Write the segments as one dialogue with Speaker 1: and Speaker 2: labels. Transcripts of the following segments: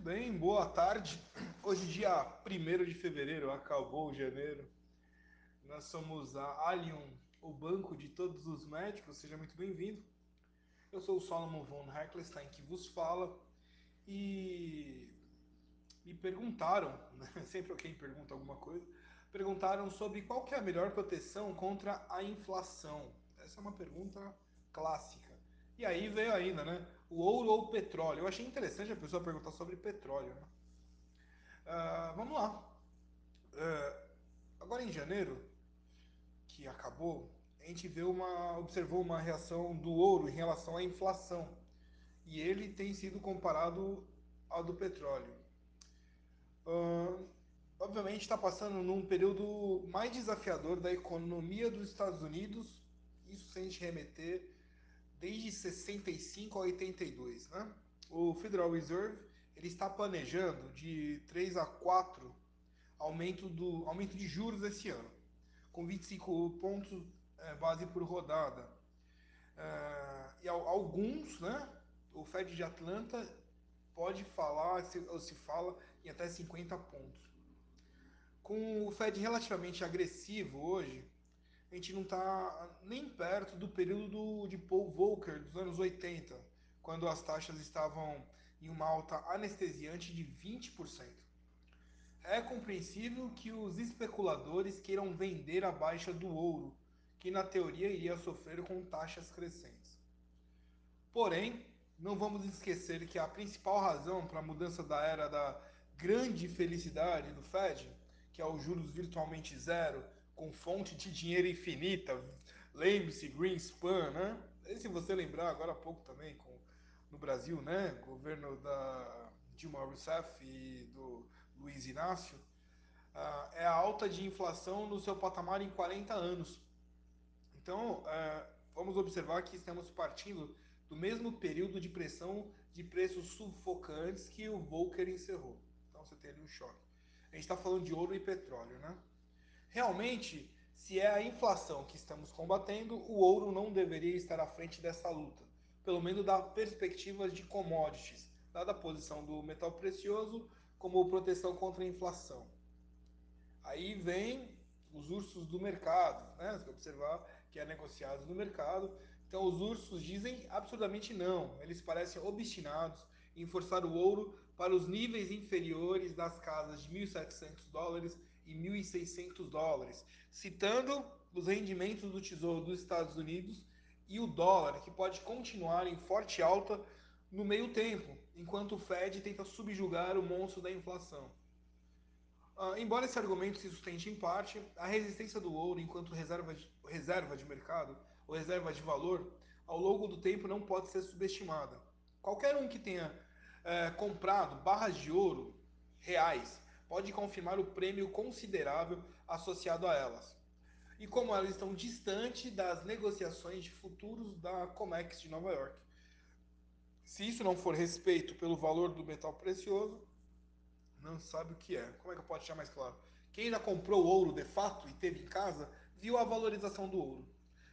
Speaker 1: Muito bem, boa tarde. Hoje, dia 1 de fevereiro, acabou janeiro. Nós somos a Allium, o banco de todos os médicos. Seja muito bem-vindo. Eu sou o Solomon von Heckelstein que vos fala. E me perguntaram, né? sempre alguém pergunta alguma coisa, perguntaram sobre qual é a melhor proteção contra a inflação. Essa é uma pergunta clássica. E aí veio ainda, né? O ouro ou o petróleo? Eu achei interessante a pessoa perguntar sobre petróleo. Né? Uh, vamos lá. Uh, agora em janeiro, que acabou, a gente vê uma, observou uma reação do ouro em relação à inflação. E ele tem sido comparado ao do petróleo. Uh, obviamente está passando num período mais desafiador da economia dos Estados Unidos, isso sem gente remeter desde 65 a 82. Né? O Federal Reserve ele está planejando de 3 a 4 aumento, do, aumento de juros esse ano, com 25 pontos é, base por rodada. É, e alguns, né, o Fed de Atlanta pode falar, se, ou se fala, em até 50 pontos. Com o Fed relativamente agressivo hoje, a gente não está nem perto do período de Paul Volcker dos anos 80, quando as taxas estavam em uma alta anestesiante de 20%. É compreensível que os especuladores queiram vender a baixa do ouro, que na teoria iria sofrer com taxas crescentes. Porém, não vamos esquecer que a principal razão para a mudança da era da grande felicidade do Fed, que é os juros virtualmente zero, com fonte de dinheiro infinita. Lembre-se, Greenspan, né? E se você lembrar agora há pouco também, com, no Brasil, né? Governo da Dilma Rousseff e do Luiz Inácio, uh, é a alta de inflação no seu patamar em 40 anos. Então, uh, vamos observar que estamos partindo do mesmo período de pressão de preços sufocantes que o Volcker encerrou. Então, você tem ali um choque. A gente está falando de ouro e petróleo, né? Realmente, se é a inflação que estamos combatendo, o ouro não deveria estar à frente dessa luta, pelo menos da perspectiva de commodities, dada a posição do metal precioso como proteção contra a inflação. Aí vem os ursos do mercado, né? Você observar que é negociado no mercado. Então os ursos dizem absurdamente não. Eles parecem obstinados em forçar o ouro para os níveis inferiores das casas de 1.700 dólares e 1.600 dólares, citando os rendimentos do Tesouro dos Estados Unidos e o dólar, que pode continuar em forte alta no meio tempo, enquanto o Fed tenta subjugar o monstro da inflação. Uh, embora esse argumento se sustente em parte, a resistência do ouro enquanto reserva de, reserva de mercado ou reserva de valor ao longo do tempo não pode ser subestimada. Qualquer um que tenha é, comprado barras de ouro reais pode confirmar o prêmio considerável associado a elas. E como elas estão distantes das negociações de futuros da COMEX de Nova York. Se isso não for respeito pelo valor do metal precioso, não sabe o que é. Como é que eu posso deixar mais claro? Quem já comprou ouro de fato e teve em casa, viu a valorização do ouro.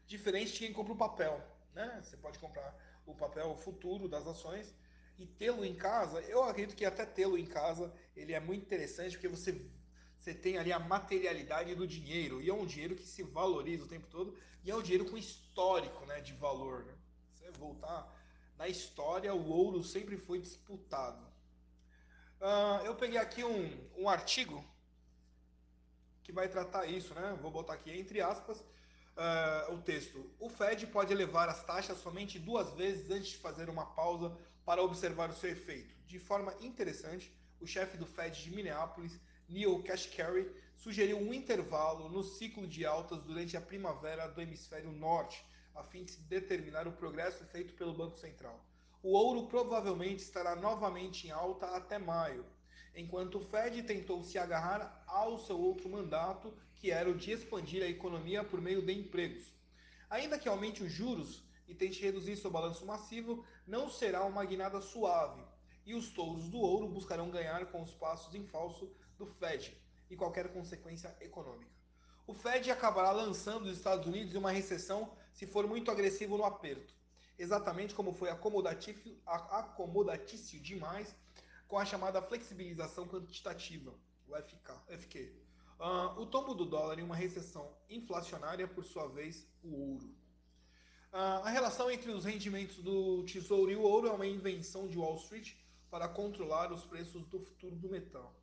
Speaker 1: Diferente de quem compra o papel. Né? Você pode comprar o papel futuro das ações e tê-lo em casa, eu acredito que até tê-lo em casa, ele é muito interessante porque você você tem ali a materialidade do dinheiro e é um dinheiro que se valoriza o tempo todo e é um dinheiro com histórico, né, de valor. Né? Você voltar na história, o ouro sempre foi disputado. Uh, eu peguei aqui um, um artigo que vai tratar isso, né? Vou botar aqui entre aspas uh, o texto. O Fed pode elevar as taxas somente duas vezes antes de fazer uma pausa para observar o seu efeito. De forma interessante, o chefe do Fed de Minneapolis, Neil Kashkari, sugeriu um intervalo no ciclo de altas durante a primavera do hemisfério norte, a fim de determinar o progresso feito pelo Banco Central. O ouro provavelmente estará novamente em alta até maio, enquanto o Fed tentou se agarrar ao seu outro mandato, que era o de expandir a economia por meio de empregos. Ainda que aumente os juros, e tente reduzir seu balanço massivo, não será uma guinada suave, e os touros do ouro buscarão ganhar com os passos em falso do Fed e qualquer consequência econômica. O Fed acabará lançando os Estados Unidos em uma recessão se for muito agressivo no aperto, exatamente como foi acomodatício, acomodatício demais com a chamada flexibilização quantitativa, o FK, FQ. Uh, o tombo do dólar em uma recessão inflacionária, por sua vez, o ouro. Uh, a relação entre os rendimentos do tesouro e o ouro é uma invenção de Wall Street para controlar os preços do futuro do metal.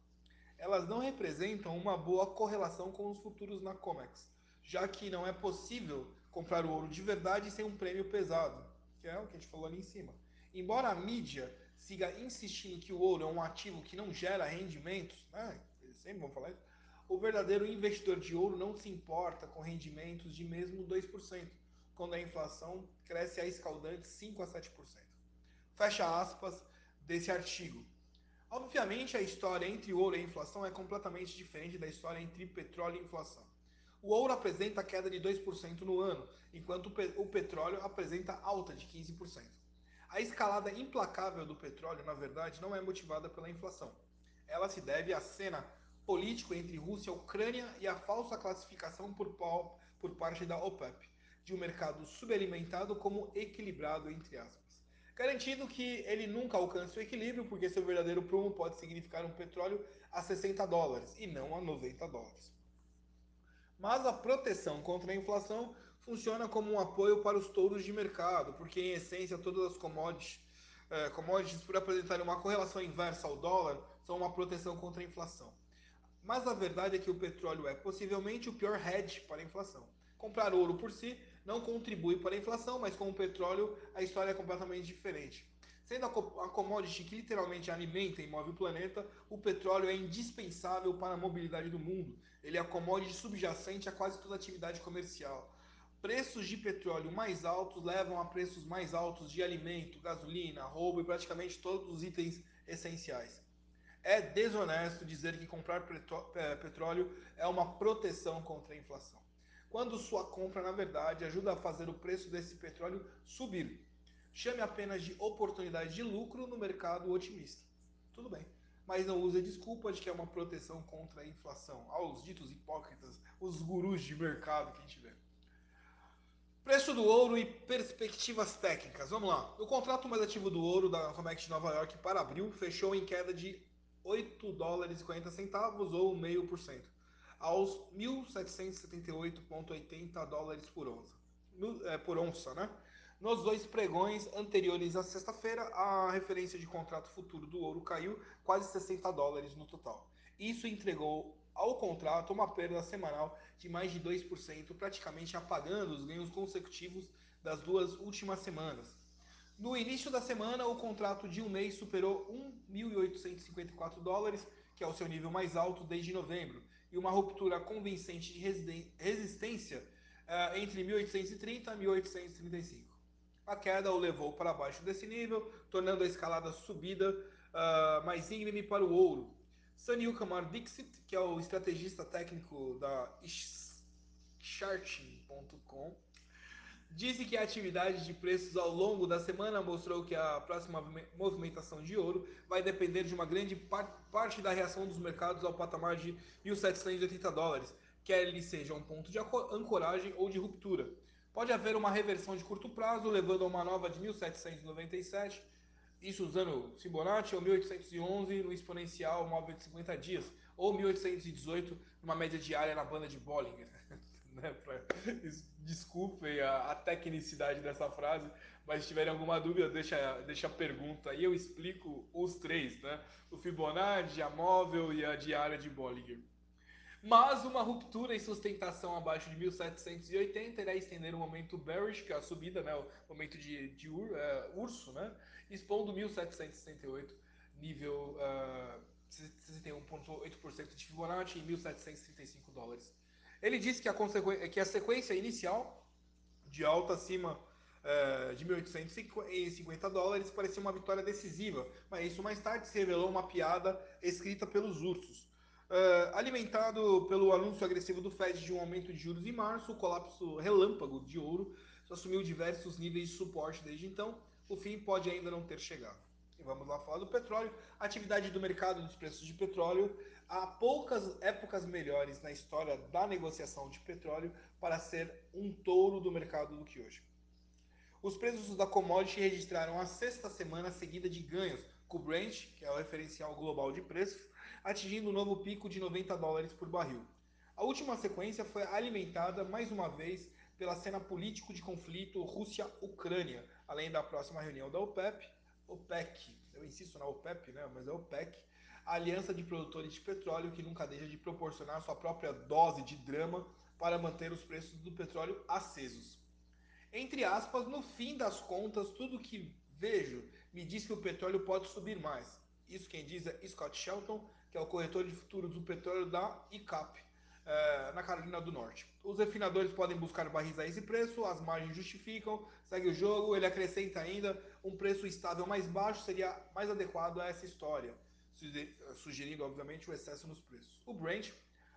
Speaker 1: Elas não representam uma boa correlação com os futuros na COMEX, já que não é possível comprar o ouro de verdade sem um prêmio pesado, que é o que a gente falou ali em cima. Embora a mídia siga insistindo que o ouro é um ativo que não gera rendimentos, né? eles sempre vão falar isso, o verdadeiro investidor de ouro não se importa com rendimentos de mesmo 2%, quando a inflação cresce a escaldante 5 a 7%. Fecha aspas desse artigo. Obviamente, a história entre ouro e inflação é completamente diferente da história entre petróleo e inflação. O ouro apresenta queda de 2% no ano, enquanto o petróleo apresenta alta de 15%. A escalada implacável do petróleo, na verdade, não é motivada pela inflação. Ela se deve à cena político entre Rússia e Ucrânia e à falsa classificação por, por parte da OPEP de um mercado subalimentado como equilibrado, entre aspas. Garantindo que ele nunca alcance o equilíbrio, porque seu verdadeiro prumo pode significar um petróleo a 60 dólares e não a 90 dólares. Mas a proteção contra a inflação funciona como um apoio para os touros de mercado, porque em essência todas as commodities, eh, commodities por apresentarem uma correlação inversa ao dólar, são uma proteção contra a inflação. Mas a verdade é que o petróleo é possivelmente o pior hedge para a inflação. Comprar ouro por si não contribui para a inflação, mas com o petróleo a história é completamente diferente. Sendo a commodity que literalmente alimenta e move o planeta, o petróleo é indispensável para a mobilidade do mundo. Ele é a commodity subjacente a quase toda atividade comercial. Preços de petróleo mais altos levam a preços mais altos de alimento, gasolina, roubo e praticamente todos os itens essenciais. É desonesto dizer que comprar é, petróleo é uma proteção contra a inflação, quando sua compra, na verdade, ajuda a fazer o preço desse petróleo subir. Chame apenas de oportunidade de lucro no mercado otimista. Tudo bem, mas não use a desculpa de que é uma proteção contra a inflação, aos ditos hipócritas, os gurus de mercado que a gente vê. Preço do ouro e perspectivas técnicas. Vamos lá. O contrato mais ativo do ouro da Comex de Nova York para abril fechou em queda de 8 dólares e 40 centavos ou 0,5%, aos 1.778,80 dólares por onça. É, por onça, né? Nos dois pregões anteriores à sexta-feira, a referência de contrato futuro do ouro caiu quase 60 dólares no total. Isso entregou ao contrato uma perda semanal de mais de 2%, praticamente apagando os ganhos consecutivos das duas últimas semanas. No início da semana, o contrato de um mês superou 1.854 dólares, que é o seu nível mais alto desde novembro, e uma ruptura convincente de resistência uh, entre 1.830 e 1.835. A queda o levou para baixo desse nível, tornando a escalada subida uh, mais íngreme para o ouro, Sunil Kamar Dixit, que é o estrategista técnico da Charting.com, disse que a atividade de preços ao longo da semana mostrou que a próxima movimentação de ouro vai depender de uma grande parte da reação dos mercados ao patamar de 1.780 dólares, quer ele seja um ponto de ancoragem ou de ruptura. Pode haver uma reversão de curto prazo, levando a uma nova de 1.797 isso usando Fibonacci, ou 1811 no exponencial móvel de 50 dias, ou 1818 numa média diária na banda de Bollinger. né? Desculpem a, a, tecnicidade dessa frase, mas se tiverem alguma dúvida, deixa, deixa a pergunta aí, eu explico os três, né? O Fibonacci, a móvel e a diária de Bollinger. Mas uma ruptura em sustentação abaixo de 1780 irá estender o momento bearish, que é a subida, né, o momento de, de ur, uh, urso, né, expondo 1768, nível uh, 61,8% de Fibonacci e 1735 dólares. Ele disse que a, que a sequência inicial de alta acima uh, de 1850 dólares parecia uma vitória decisiva, mas isso mais tarde se revelou uma piada escrita pelos ursos. Uh, alimentado pelo anúncio agressivo do Fed de um aumento de juros em março, o colapso relâmpago de ouro assumiu diversos níveis de suporte desde então. O fim pode ainda não ter chegado. E vamos lá falar do petróleo. A atividade do mercado dos preços de petróleo. Há poucas épocas melhores na história da negociação de petróleo para ser um touro do mercado do que hoje. Os preços da commodity registraram a sexta semana seguida de ganhos, com o Brent, que é o referencial global de preços, atingindo um novo pico de 90 dólares por barril. A última sequência foi alimentada mais uma vez pela cena político de conflito Rússia-Ucrânia, além da próxima reunião da OPEP, OPEC, eu insisto na OPEP, né, mas é OPEC, a aliança de produtores de petróleo que nunca deixa de proporcionar sua própria dose de drama para manter os preços do petróleo acesos. Entre aspas, no fim das contas, tudo que vejo me diz que o petróleo pode subir mais. Isso quem diz é Scott Shelton, que é o corretor de futuros do petróleo da ICAP, é, na Carolina do Norte. Os refinadores podem buscar barris a esse preço, as margens justificam, segue o jogo, ele acrescenta ainda um preço estável mais baixo seria mais adequado a essa história, sugerindo obviamente o excesso nos preços. O Brent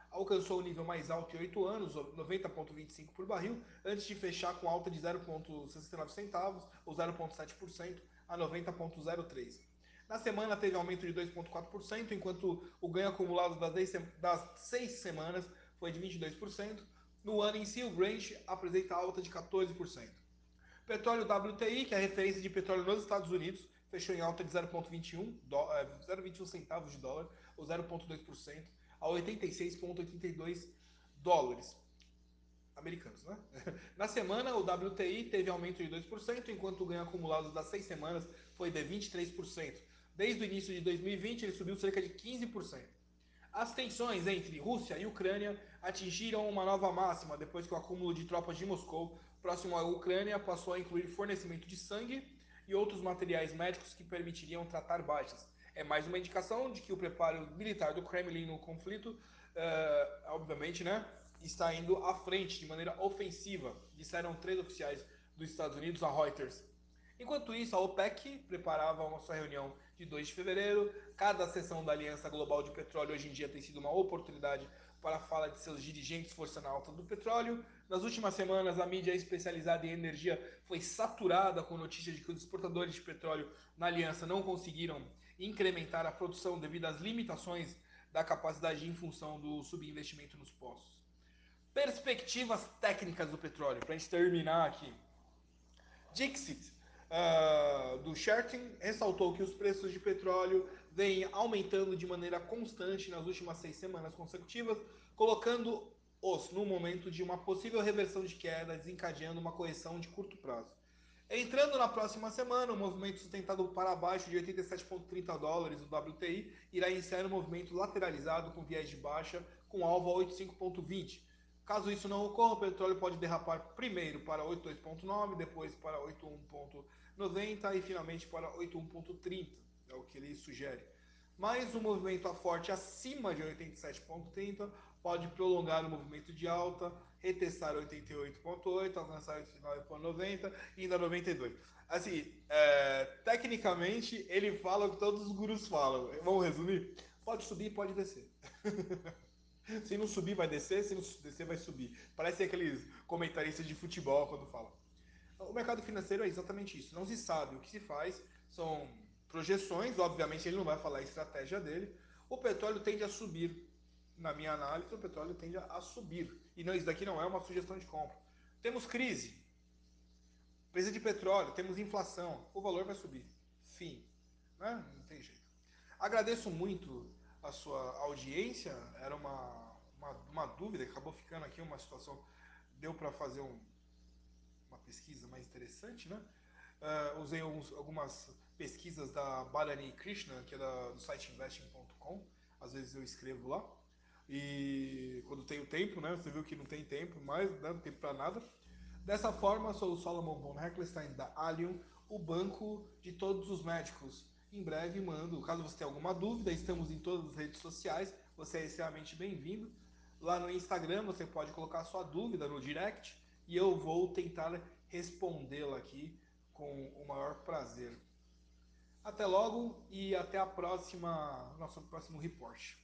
Speaker 1: alcançou o nível mais alto em 8 anos, 90,25 por barril, antes de fechar com alta de 0,69 centavos, ou 0,7%, a 90,03. Na semana teve aumento de 2,4%, enquanto o ganho acumulado das, 10, das 6 semanas foi de 22%. No ano em si, o Brent apresenta alta de 14%. Petróleo WTI, que é a referência de petróleo nos Estados Unidos, fechou em alta de 0,21 0,21 centavos de dólar, ou 0,2%, a 86,82 dólares americanos. Né? Na semana, o WTI teve aumento de 2%, enquanto o ganho acumulado das seis semanas foi de 23%. Desde o início de 2020, ele subiu cerca de 15%. As tensões entre Rússia e Ucrânia atingiram uma nova máxima depois que o acúmulo de tropas de Moscou próximo à Ucrânia passou a incluir fornecimento de sangue e outros materiais médicos que permitiriam tratar baixas, é mais uma indicação de que o preparo militar do Kremlin no conflito, uh, obviamente, né, está indo à frente de maneira ofensiva, disseram três oficiais dos Estados Unidos a Reuters. Enquanto isso, a OPEC preparava uma sua reunião de 2 de fevereiro. Cada sessão da Aliança Global de Petróleo hoje em dia tem sido uma oportunidade para a fala de seus dirigentes forçando a alta do petróleo. Nas últimas semanas, a mídia especializada em energia foi saturada com notícias de que os exportadores de petróleo na aliança não conseguiram incrementar a produção devido às limitações da capacidade em função do subinvestimento nos poços. Perspectivas técnicas do petróleo, para a gente terminar aqui. Dixit, uh, do Shertin, ressaltou que os preços de petróleo vêm aumentando de maneira constante nas últimas seis semanas consecutivas, colocando-os no momento de uma possível reversão de queda, desencadeando uma correção de curto prazo. Entrando na próxima semana, o movimento sustentado para baixo de 87,30 dólares, o WTI, irá iniciar um movimento lateralizado com viés de baixa, com alvo a 85,20. Caso isso não ocorra, o petróleo pode derrapar primeiro para 82,9, depois para 81,90 e finalmente para 81,30, é o que ele sugere. Mas o movimento a forte acima de 87,30 pode prolongar o movimento de alta, retestar 88.8, alcançar 89.90 e ainda 92. Assim, é, tecnicamente, ele fala o que todos os gurus falam. Vamos resumir? Pode subir, pode descer. se não subir, vai descer, se não descer, vai subir. Parece aqueles comentaristas de futebol quando falam. O mercado financeiro é exatamente isso. Não se sabe o que se faz, são projeções, obviamente ele não vai falar a estratégia dele. O petróleo tende a subir na minha análise, o petróleo tende a subir. E não, isso daqui não é uma sugestão de compra. Temos crise, preço de petróleo, temos inflação, o valor vai subir. Fim. Né? Não tem jeito. Agradeço muito a sua audiência, era uma, uma, uma dúvida, acabou ficando aqui uma situação, deu para fazer um, uma pesquisa mais interessante, né? Uh, usei alguns, algumas pesquisas da Balani Krishna, que é da, do site investing.com, às vezes eu escrevo lá. E quando tenho tempo, né? Você viu que não tem tempo mais, né, não tem tempo para nada. Dessa forma, sou o Solomon von Heckelstein da Allium, o banco de todos os médicos. Em breve mando, caso você tenha alguma dúvida, estamos em todas as redes sociais, você é extremamente bem-vindo. Lá no Instagram você pode colocar sua dúvida no direct e eu vou tentar respondê-la aqui com o maior prazer. Até logo e até a próxima, nosso próximo report.